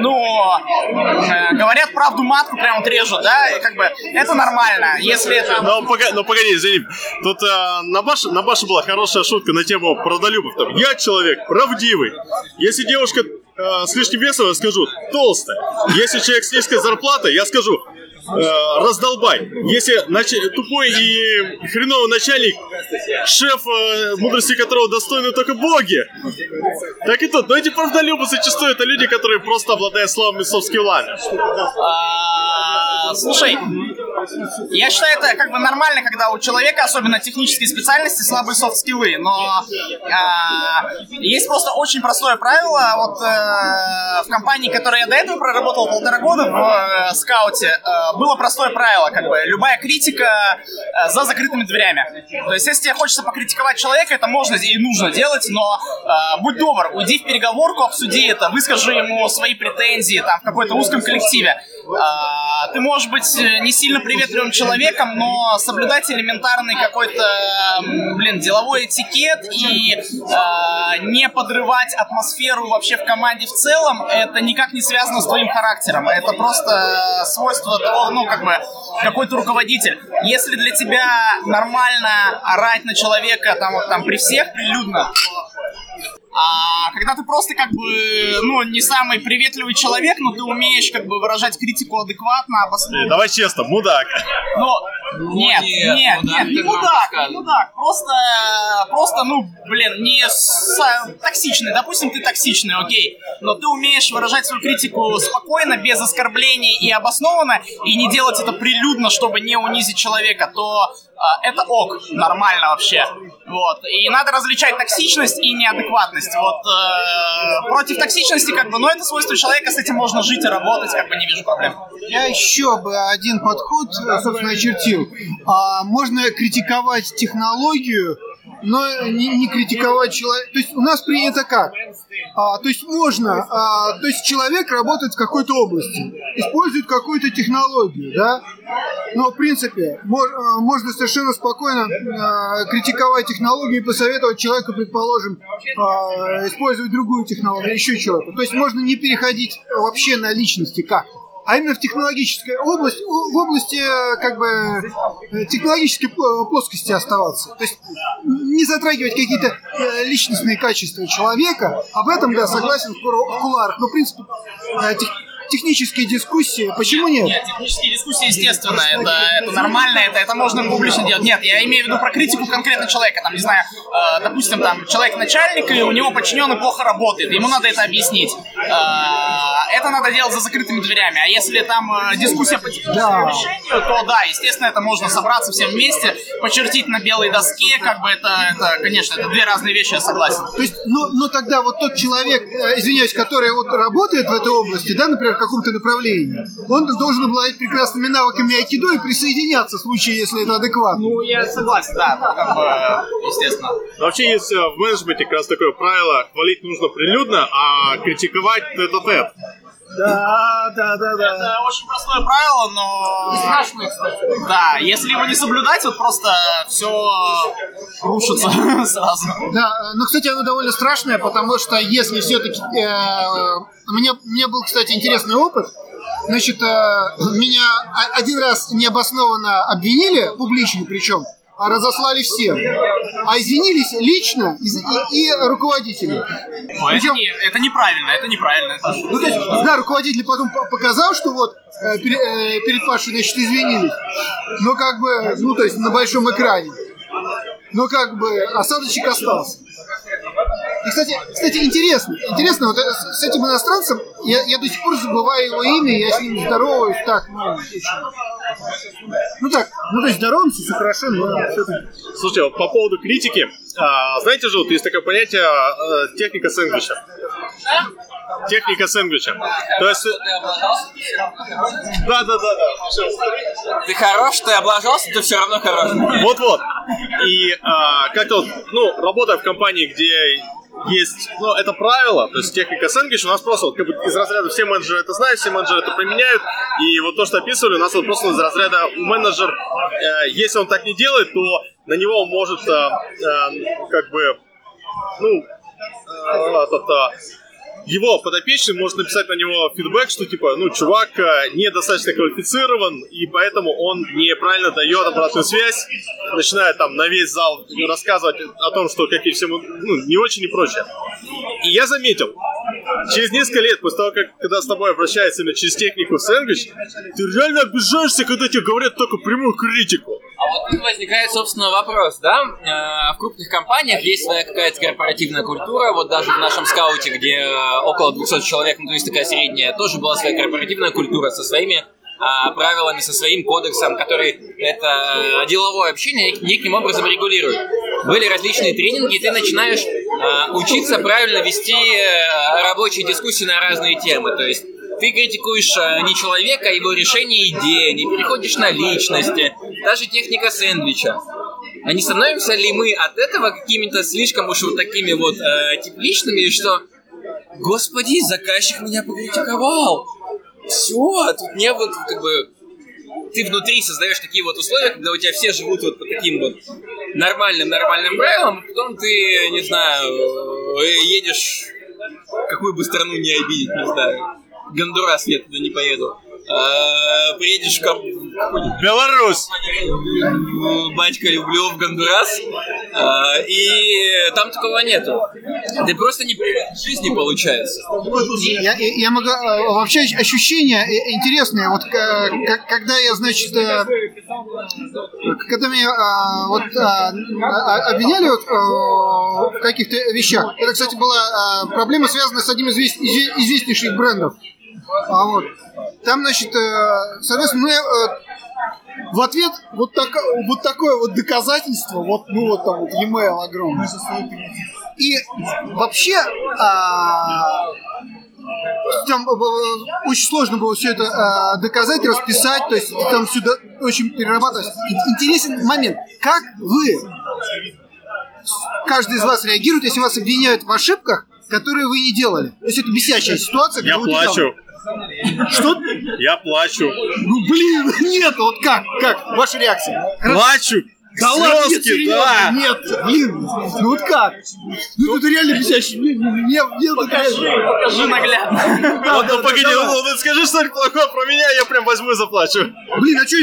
ну, э, говорят правду матку прям вот режут, да, и как бы это нормально. Если это но погоди, извини. Тут э, на, Баше, на Баше была хорошая шутка на тему продолюбов. Там, я человек правдивый. Если девушка э, с лишним весом, я скажу толстая. Если человек с низкой зарплатой, я скажу э, раздолбай. Если нач- тупой и хреновый начальник, шеф, э, мудрости которого достойны только боги. Так и тут. Но эти правдолюбы зачастую это люди, которые просто обладают слабыми софт-скиллами. А, Слушай, я считаю, это как бы нормально, когда у человека, особенно технические специальности, слабые софт-скиллы, но а, есть просто очень простое правило. Вот э, в компании, которой я до этого проработал полтора года в э, скауте, э, было простое правило, как бы любая критика э, за закрытыми дверями. То есть, если тебе хочется покритиковать человека, это можно и нужно делать, но э, будь добр, уйди в переговорку, обсуди это, выскажи ему свои претензии там в какой-то узком коллективе. А, ты можешь быть э, не сильно приветливым человеком, но соблюдать элементарный какой-то, блин, деловой этикет и а, не подрывать атмосферу вообще в команде в целом, это никак не связано с твоим характером. Это просто свойство того, ну, как бы, какой то руководитель. Если для тебя нормально орать на человека там, вот, там при всех прилюдно, а когда ты просто как бы, ну, не самый приветливый человек, но ты умеешь как бы выражать критику адекватно, обоснованно. Давай честно, мудак. Но нет, нет, нет, мудак нет, не мудак, не мудак, просто, просто, ну, блин, не с- токсичный, допустим, ты токсичный, окей, но ты умеешь выражать свою критику спокойно, без оскорблений и обоснованно, и не делать это прилюдно, чтобы не унизить человека, то а, это ок, нормально вообще, вот, и надо различать токсичность и неадекватность, вот, э, против токсичности, как бы, ну, это свойство человека, с этим можно жить и работать, как бы, не вижу проблем. Я еще бы один подход, э, собственно, очертил. А, можно критиковать технологию, но не, не критиковать человека. То есть у нас принято как? А, то есть можно, а, то есть человек работает в какой-то области, использует какую-то технологию, да? Но, в принципе, мо- а, можно совершенно спокойно а, критиковать технологию и посоветовать человеку, предположим, а, использовать другую технологию, еще чего-то. То есть можно не переходить вообще на личности как а именно в технологической области, в области э, как бы э, технологической пл- плоскости оставаться. То есть не затрагивать какие-то э, личностные качества человека. Об этом, да, согласен в кулуарах. Но, в принципе, э, тех- технические дискуссии, почему нет? Нет, технические дискуссии, естественно, это, это нормально, это, это можно публично делать. Нет, я имею в виду про критику конкретно человека. Там, не знаю, э, допустим, там человек начальник, и у него подчиненный плохо работает, ему надо это объяснить. Э, это надо делать за закрытыми дверями. А если там э, дискуссия по техническому Да. решению, то да, естественно, это можно собраться всем вместе, почертить на белой доске, как бы это, это конечно, это две разные вещи, я согласен. То есть, но, но тогда вот тот человек, э, извиняюсь, который вот работает в этой области, да, например, в каком-то направлении, он должен обладать прекрасными навыками айкидо и присоединяться в случае, если это адекватно. Ну, я согласен, да, как бы, естественно. Но вообще есть э, в менеджменте как раз такое правило, хвалить нужно прилюдно, а критиковать тет-а-тет. Да, да, да, да. Это очень простое правило, но... Страшно, кстати. Да, если его не соблюдать, вот просто все рушится сразу. Да, ну, кстати, оно довольно страшное, потому что если все-таки... мне, мне был, кстати, интересный опыт. Значит, э, меня один раз необоснованно обвинили, публично причем, разослали всем. А извинились лично и, и, и руководители. Но это, не- это неправильно, это неправильно. это- Ну, то есть, да, руководитель потом по- показал, что вот э, пере- э, перед Пашей, значит, извинились. Но как бы, ну, то есть на большом экране. Но как бы осадочек остался. И, кстати, кстати, интересно, интересно, вот э, с, этим иностранцем я, я до сих пор забываю его имя, я с ним здороваюсь так, ну, ну так, ну то есть здороваемся, все хорошо, но. Слушайте, вот по поводу критики, а, знаете же, вот есть такое понятие а, техника сэндвича. Техника сэндвича. То есть... Да, да, да, да. Ты хорош, ты облажался, ты все равно хорош. Вот-вот. И а, как-то вот, ну, работая в компании, где есть, ну, это правило, то есть техника сэндвич, у нас просто вот как бы из разряда все менеджеры это знают, все менеджеры это применяют, и вот то, что описывали, у нас вот просто из разряда у менеджер, э, если он так не делает, то на него может, э, э, как бы, ну, э, этот, э, его подопечный может написать на него фидбэк, что типа, ну, чувак э, недостаточно квалифицирован, и поэтому он неправильно дает обратную связь, начинает там на весь зал рассказывать о том, что какие все, ну, не очень и прочее. И я заметил, через несколько лет, после того, как когда с тобой обращаются именно через технику сэндвич, ты реально обижаешься, когда тебе говорят только прямую критику. А вот тут возникает, собственно, вопрос, да? Э, В крупных компаниях есть своя какая-то корпоративная культура. Вот даже в нашем скауте, где э, около 200 человек, ну то есть такая средняя, тоже была своя корпоративная культура со своими а, правилами, со своим кодексом, который это э, деловое общение нек- неким образом регулирует. Были различные тренинги, и ты начинаешь э, учиться правильно вести э, рабочие дискуссии на разные темы. То есть ты критикуешь э, не человека, а его решение идеи, не переходишь на личности, даже техника сэндвича. А не становимся ли мы от этого какими-то слишком уж вот такими вот э, тепличными, что Господи, заказчик меня покритиковал. Все, тут не вот как бы ты внутри создаешь такие вот условия, когда у тебя все живут вот по таким вот нормальным нормальным правилам, а потом ты, не знаю, э, едешь какую бы страну не обидеть, не знаю. Гондурас я туда не поеду. А, приедешь в Беларусь! батька, люблю в Гондурас, а, и там такого нету. Ты просто не привык к жизни получается. Я, я- могу... э, Вообще ощущения э, интересные. Вот э, когда я, значит, э, когда меня э, вот э, обвиняли вот, э, в каких-то вещах, это, кстати, была э, проблема, связанная с одним из извест- изве- известнейших брендов. А вот. Там, значит, э, соответственно, мы э, в ответ вот, так, вот такое вот доказательство, вот, ну вот там вот e-mail огромный. И вообще а, там э, очень сложно было все это э, доказать, расписать, то есть там сюда очень перерабатывать. Ин- Интересен момент, как вы, каждый из вас реагирует, если вас обвиняют в ошибках, которые вы не делали. То есть это бесящая ситуация. Я плачу. делали. Что? Я плачу. Ну блин, нет, вот как? Как? Ваша реакция? Плачу! Да ладно, нет, серьезно, да! нет, блин, ну вот как? Ну это реально бесящий, мне, мне, мне вот реально. Покажи наглядно. Да, Вот, да, ну, погоди, ну, ну, скажи что-нибудь плохое про меня, я прям возьму и заплачу. Блин, а что,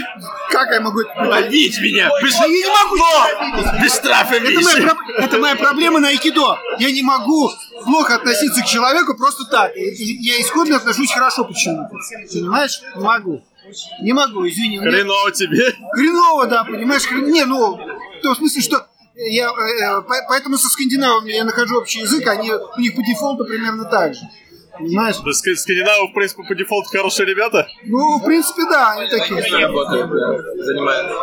как я могу это Обидь меня! Без, Я не могу без штрафа, это моя, проб- это моя проблема на айкидо. Я не могу плохо относиться к человеку просто так. Я исходно отношусь хорошо почему-то. Понимаешь? Не могу. Не могу, извини. Хреново тебе. Хреново, да, понимаешь? Хрен- Не, ну, в том смысле, что я, э, э, по- поэтому со скандинавами я нахожу общий язык, они, у них по дефолту примерно так же. Понимаешь? Да, ск- Скандинавы, в принципе, по дефолту хорошие ребята. Ну, в принципе, да, они такие. Работает, да, занимается.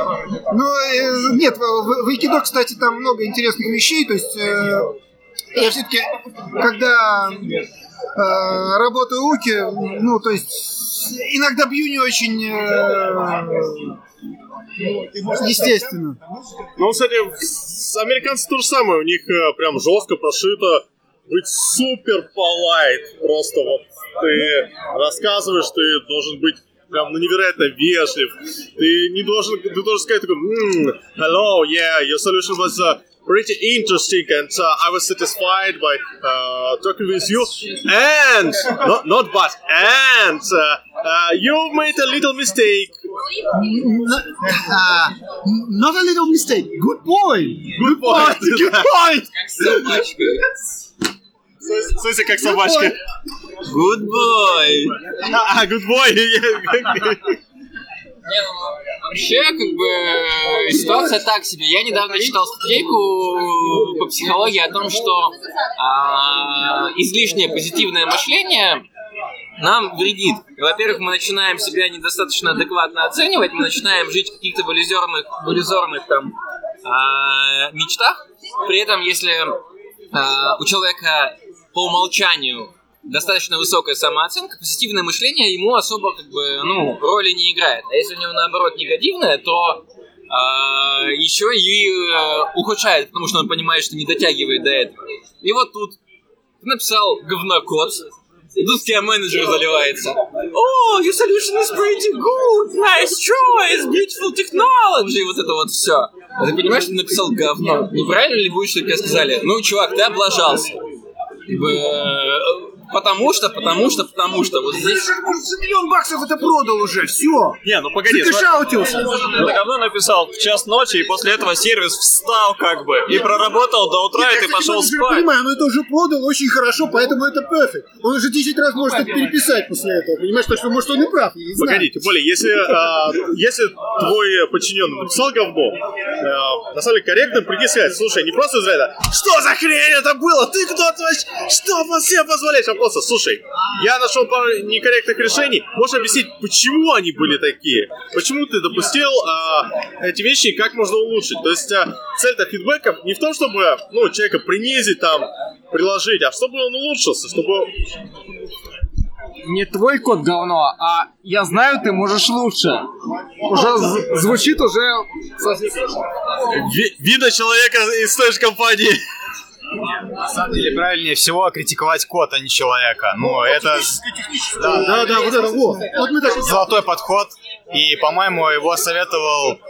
Ну, э, нет, в, в айкидо, кстати, там много интересных вещей. То есть э, я все-таки, когда э, работаю Уки, ну, то есть иногда бью не очень э, естественно. Ну, кстати, американцы то же самое. У них э, прям жестко прошито быть супер полайт. Просто вот ты рассказываешь, ты должен быть прям ну, невероятно вежлив. Ты не должен, ты должен сказать такой, «М, hello, yeah, your solution was uh, pretty interesting and uh, I was satisfied by uh, talking with you. And, not, not but, and uh, uh, you made a little mistake. Н- а, Not a little mistake. Good point. Good point. Good point. Как собачка. В смысле, как собачка? Good boy. А, good boy. Ну, вообще, как бы, э, ситуация так себе. Я недавно читал статейку по психологии о том, что а, излишнее позитивное мышление нам вредит. Во-первых, мы начинаем себя недостаточно адекватно оценивать, мы начинаем жить в каких-то в иллюзорных, в иллюзорных там а, мечтах. При этом, если а, у человека по умолчанию достаточно высокая самооценка, позитивное мышление ему особо как бы, ну, роли не играет. А если у него наоборот негативное, то а, еще и э, ухудшает, потому что он понимает, что не дотягивает до этого. И вот тут написал говнокод, и тут тебя менеджер заливается. О, your solution is pretty good, nice choice, beautiful technology, вот это вот все. А ты понимаешь, ты написал говно. Неправильно ли будет, что тебе сказали, ну, чувак, ты облажался. Э, Потому что, потому что, потому что. Вот здесь за миллион баксов это продал уже. Все. Не, ну погоди, смотри. Закашаутился. Это говно написал в час ночи, и после этого сервис встал как бы, и проработал до утра, и ты Я, пошел спать. понимаю, но это уже продал очень хорошо, поэтому это перфект. Он уже 10 раз может это переписать после этого. Понимаешь, так что может он и прав, я не знаю. Погоди, тем более, если, а, если твой подчиненный написал говно, а, на самом деле корректно приди сказать, слушай, не просто из ряда, что за хрень это было, ты кто-то вообще, что себе позволяешь, а просто, слушай, я нашел пару некорректных решений, можешь объяснить, почему они были такие, почему ты допустил а, эти вещи и как можно улучшить. То есть а, цель-то фидбэков не в том, чтобы ну, человека принизить, там, приложить, а чтобы он улучшился, чтобы Не твой код говно, а я знаю, ты можешь лучше. Уже звучит уже видно человека из той же компании. На самом деле правильнее всего критиковать код, а не человека. Ну, это Да, да, вот это вот. Вот мы так... золотой подход. И, по-моему, его советовал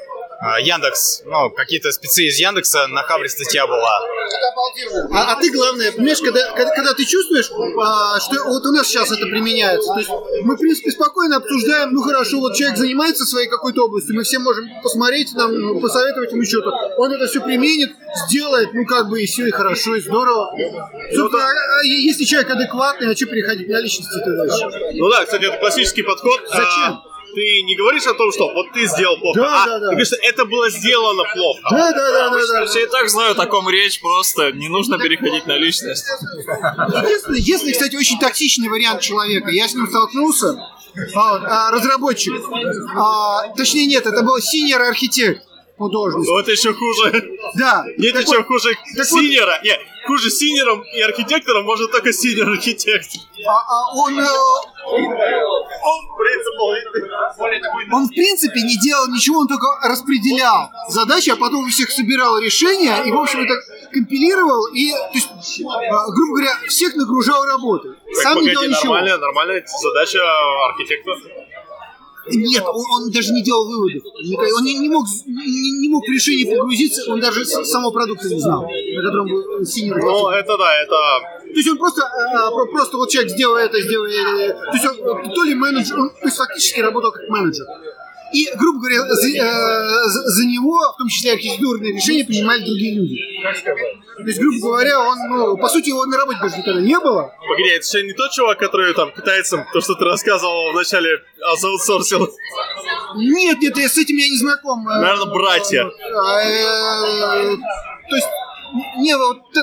Яндекс. Ну, какие-то спецы из Яндекса, на Хабре статья была. А, а ты главное, понимаешь, когда, когда, когда ты чувствуешь, а, что вот у нас сейчас это применяется, то есть мы, в принципе, спокойно обсуждаем, ну хорошо, вот человек занимается своей какой-то областью, мы все можем посмотреть, нам, ну, посоветовать ему что-то. Он это все применит, сделает, ну как бы и все, и хорошо, и здорово. Собственно, а, а если человек адекватный, а что переходить на личности-то дальше? Ну да, кстати, это классический подход. Зачем? Ты не говоришь о том, что вот ты сделал плохо, Да, а да, да. ты говоришь, что это было сделано плохо. Да, да, да, да, да. Все и так знают, о ком речь, просто не нужно переходить на личность. Единственный, единственный, кстати, очень токсичный вариант человека. Я с ним столкнулся. А, а, разработчик. А, точнее, нет, это был senior architect должности. Вот еще хуже. Да. Нет Так ничего вот, хуже так вот- senior а. Нет, хуже senior ом и архитектором может только senior architect. а, а он, э, Он он, в принципе, не делал ничего, он только распределял задачи, а потом у всех собирал решения и, в общем, это компилировал и, то есть, а, грубо говоря, всех нагружал работой. Сам не делал Погоди, ничего. нормальная, нормальная задача архитектора. Нет, он, он даже не делал выводов. Он не, не мог, не, не мог в решение погрузиться, он даже самого продукта не знал, на котором был синер. Ну, это да, это... То есть он просто, а, про- просто вот человек сделал это, сделал это. То есть он то ли менеджер, он то есть фактически работал как менеджер. И, грубо говоря, за, э, за него, в том числе архитектурные решения, принимали другие люди. То есть, грубо говоря, он, ну, по сути, его на работе даже никогда не было. Погоди, это же не тот чувак, который там китайцам, то, что ты рассказывал вначале, а, заутсорсил. Нет, нет, я с этим я не знаком. Наверное, братья. А, э, То есть, не, вот, э,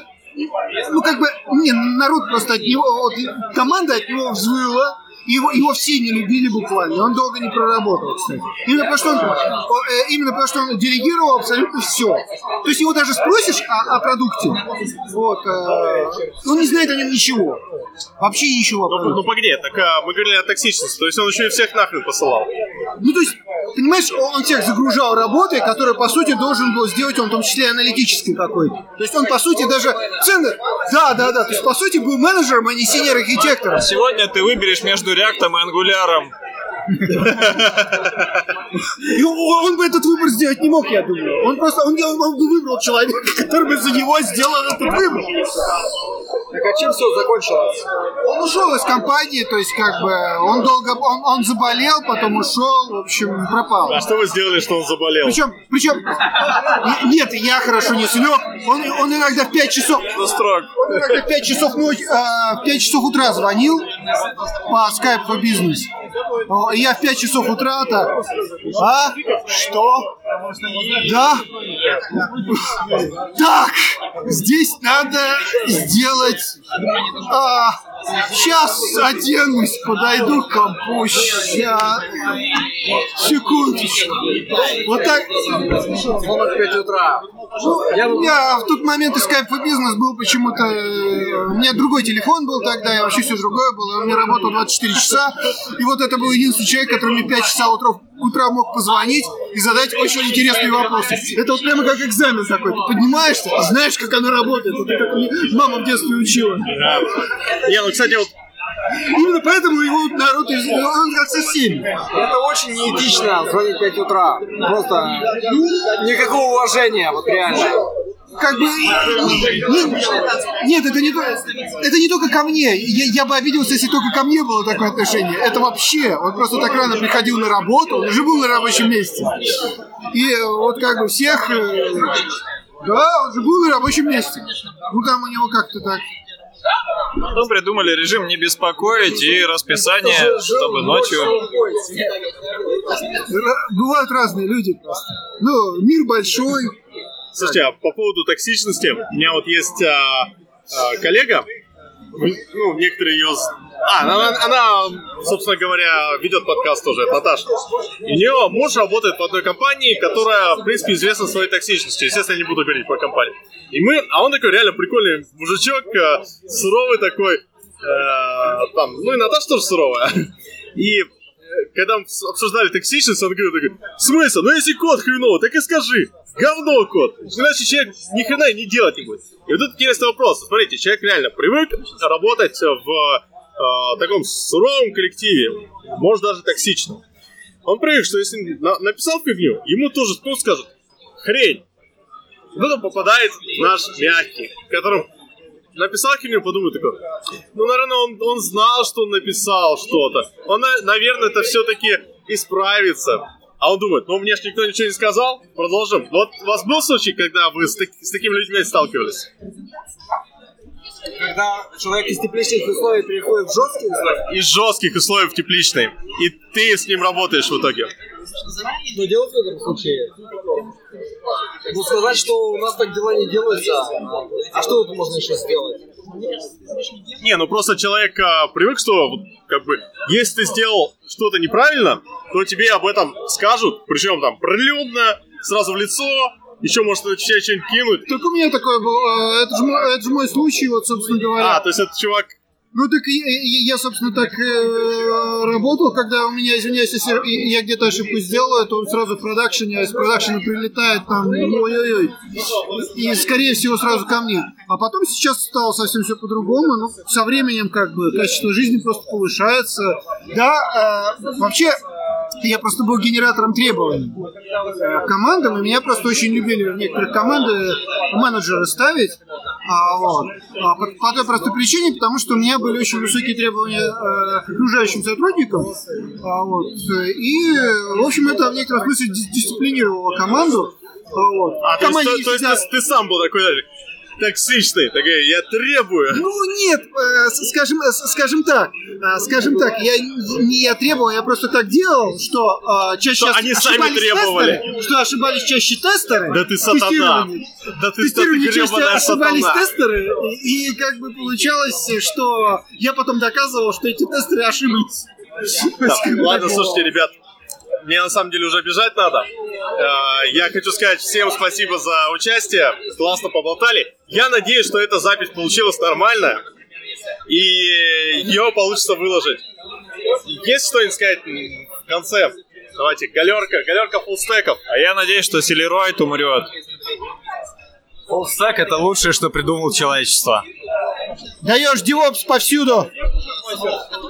ну, как бы, не, народ просто от него, вот, команда от него взвыла, его, его все не любили буквально, он долго не проработал, кстати. Именно потому, что он, э, именно потому, что он делегировал абсолютно все. То есть его даже спросишь о, о продукте, вот, э, он не знает о нем ничего. Вообще ничего. о Ну, продукте. ну погоди, так а, мы говорили о токсичности, то есть он еще и всех нахрен посылал. Ну, то есть, понимаешь, он всех загружал работой, которую, по сути, должен был сделать он, в том числе и аналитической какой-то. То есть он, по сути, даже цены... Да, да, да. То есть, по сути, был менеджером, а не синер-архитектором. Сегодня ты выберешь между реактом и ангуляром. И он, он бы этот выбор сделать не мог, я думаю. Он просто, он, бы выбрал человека, который бы за него сделал этот выбор. Так а чем все закончилось? Он ушел из компании, то есть как бы он долго, он, он заболел, потом ушел, в общем, пропал. А что вы сделали, что он заболел? Причем, причем, не- нет, я хорошо не слег. Он, он иногда в 5 часов, Строк. он иногда в 5 часов ночи, э, в 5 часов утра звонил по скайпу по бизнес. И я в 5 часов утра так, а, что? Да? Так, здесь надо сделать... А, сейчас оденусь, подойду к компу. Ща. Секундочку. Вот так. Звонок в 5 утра. Ну, я в тот момент из Skype бизнес был почему-то... э, У меня другой телефон был тогда, и вообще все другое было. У меня работал 24 часа. И вот это был единственный человек, который мне 5 часа утра, утра мог позвонить и задать очень интересные вопросы. Это вот прямо как экзамен такой. Ты поднимаешься, знаешь, как оно работает. Это как мама в детстве учила. Не, ну, кстати, вот Именно поэтому его народ, из- он как со всеми. Это очень неэтично звонить в 5 утра. Просто никакого уважения, вот реально. Как бы... не- Нет, это не, то- это не только ко мне. Я, я бы обиделся, если только ко мне было такое отношение. Это вообще. Он просто так рано приходил на работу, он уже был на рабочем месте. И вот как бы всех... э, Да, он же был на рабочем месте. Ну там у него как-то так... Потом придумали режим не беспокоить и расписание, чтобы ночью... Бывают разные люди просто. Ну, мир большой. Слушайте, а по поводу токсичности, у меня вот есть а, а, коллега, ну, некоторые ее... А, она, она, собственно говоря, ведет подкаст тоже, это Наташа. У нее муж работает в одной компании, которая, в принципе, известна своей токсичностью. Естественно, я не буду говорить про компанию. И мы... А он такой реально прикольный мужичок, а, суровый такой. э, там, ну и Наташа тоже суровая. И э, когда мы обсуждали токсичность, он говорит, смысле, ну если кот хреново, так и скажи. Говно кот. Иначе человек ни хрена не делать не будет. И вот тут интересный вопрос. Смотрите, человек реально привык работать в э, таком суровом коллективе, может даже токсичном. Он привык, что если на- написал фигню, ему тоже ну, скажут, хрень. Тут он попадает в наш мягкий, в котором написал херню, подумай такой, ну, наверное, он, он знал, что он написал что-то. Он, на- наверное, это все-таки исправится. А он думает, ну, мне же никто ничего не сказал, продолжим. Вот у вас был случай, когда вы с, так- с такими людьми сталкивались? Когда человек из тепличных условий переходит в жесткие условия, Из жестких условий в тепличной, и ты с ним работаешь в итоге. Что делать в этом случае? Ну, сказать, что у нас так дела не делаются, а что тут можно еще сделать? Не, ну просто человек а, привык, что как бы, если ты сделал что-то неправильно, то тебе об этом скажут, причем там прилюдно, сразу в лицо, еще может тебя что-нибудь кинуть. Только у меня такое было. э, Это же мой, это же мой случай, вот, собственно говоря. А, то есть этот чувак Ну так я, я- собственно, так э, работал, когда у меня, извиняюсь, если я где-то ошибку сделаю, то сразу в продакшене, а из продакшена прилетает там, ой-ой-ой, и, скорее всего, сразу ко мне. А потом сейчас стало совсем все по-другому, ну, со временем, как бы, качество жизни просто повышается. Да, э, вообще, я просто был генератором требований командам, и меня просто очень любили в некоторых команды менеджеры ставить. А, вот. А по, по той простой причине, потому что у меня были очень высокие требования э, к окружающим сотрудникам. А, вот. И, в общем, это в некотором смысле дис- дисциплинировало команду. А, вот. А, то есть, то- то есть ты, ты сам был такой токсичный, такой, я требую. Ну нет, э, скажем, э, скажем так, э, скажем так, я не я требовал, я просто так делал, что чаще Что они сами требовали. тестеры, что ошибались чаще тестеры. Да ты сатана. Да ты, чаще гребаная ошибались сатана. тестеры, и, и как бы получалось, что я потом доказывал, что эти тестеры ошиблись. Да, Ладно, слушайте, ребят, мне на самом деле уже бежать надо. Э, Я хочу сказать всем спасибо за участие. Классно поболтали. Я надеюсь, что эта запись получилась нормальная. И ее получится выложить. Есть что-нибудь сказать в конце? Давайте, галерка, галерка фуллстеков. А я надеюсь, что Селероид умрет. Фуллстек это лучшее, что придумал человечество. Даешь DevOps повсюду.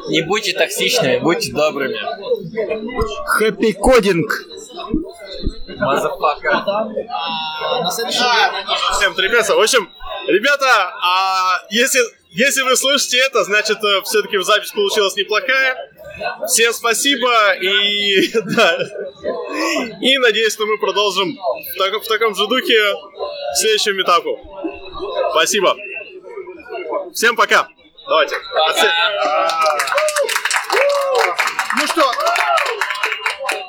Не будьте токсичными, будьте добрыми. Happy coding. Motherfucker. День Всем трепется. В общем, ребята, а если, если вы слушаете это, значит, все-таки запись получилась неплохая. Всем спасибо и да. И надеюсь, что мы продолжим в, так- в таком же духе к следующему этапу. Спасибо. Всем пока. Давайте. Ну что,